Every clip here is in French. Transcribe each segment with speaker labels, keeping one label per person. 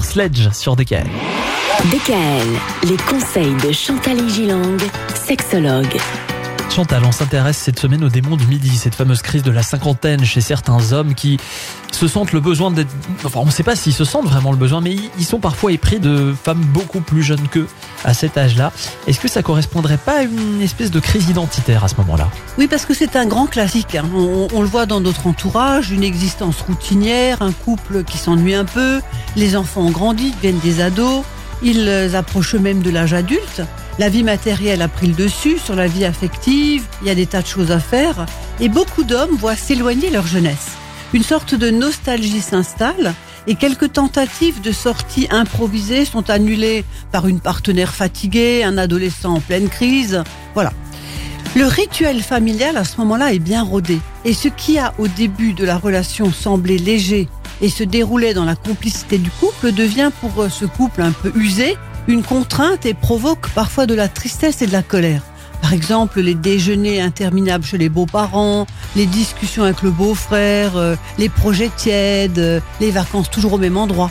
Speaker 1: Sledge sur DKL.
Speaker 2: DKL, les conseils de Chantal Gilang, sexologue.
Speaker 1: Chantal, on s'intéresse cette semaine au démon du midi, cette fameuse crise de la cinquantaine chez certains hommes qui se sentent le besoin d'être... Enfin, on ne sait pas s'ils se sentent vraiment le besoin, mais ils sont parfois épris de femmes beaucoup plus jeunes qu'eux à cet âge-là. Est-ce que ça correspondrait pas à une espèce de crise identitaire à ce moment-là?
Speaker 3: Oui, parce que c'est un grand classique. hein. On, le voit dans notre entourage, une existence routinière, un couple qui s'ennuie un peu, les enfants ont grandi, deviennent des ados, ils approchent même de l'âge adulte. La vie matérielle a pris le dessus sur la vie affective, il y a des tas de choses à faire, et beaucoup d'hommes voient s'éloigner leur jeunesse. Une sorte de nostalgie s'installe, et quelques tentatives de sortie improvisées sont annulées par une partenaire fatiguée, un adolescent en pleine crise. Voilà. Le rituel familial à ce moment-là est bien rodé. Et ce qui a au début de la relation semblé léger et se déroulait dans la complicité du couple devient pour ce couple un peu usé une contrainte et provoque parfois de la tristesse et de la colère. Par exemple, les déjeuners interminables chez les beaux-parents, les discussions avec le beau-frère, euh, les projets tièdes, euh, les vacances toujours au même endroit.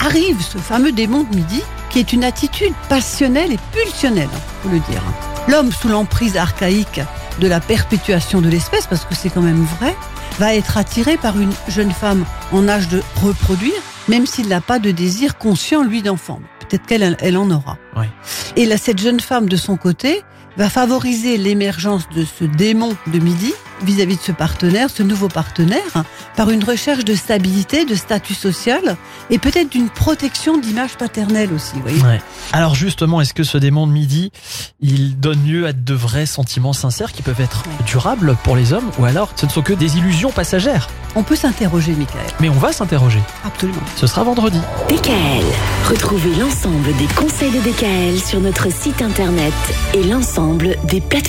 Speaker 3: Arrive ce fameux démon de midi qui est une attitude passionnelle et pulsionnelle, faut le dire. L'homme sous l'emprise archaïque de la perpétuation de l'espèce, parce que c'est quand même vrai, va être attiré par une jeune femme en âge de reproduire, même s'il n'a pas de désir conscient, lui, d'enfant. Peut-être qu'elle elle en aura.
Speaker 1: Ouais.
Speaker 3: Et là, cette jeune femme, de son côté, va favoriser l'émergence de ce démon de midi vis-à-vis de ce partenaire, ce nouveau partenaire, par une recherche de stabilité, de statut social et peut-être d'une protection d'image paternelle aussi. Vous voyez
Speaker 1: Ouais. Alors justement, est-ce que ce démon de midi, il donne lieu à de vrais sentiments sincères qui peuvent être durables pour les hommes ou alors ce ne sont que des illusions passagères?
Speaker 3: On peut s'interroger, Michael.
Speaker 1: Mais on va s'interroger.
Speaker 3: Absolument.
Speaker 1: Ce sera vendredi.
Speaker 2: DKL. Retrouvez l'ensemble des conseils de DKL sur notre site internet et l'ensemble des plateformes.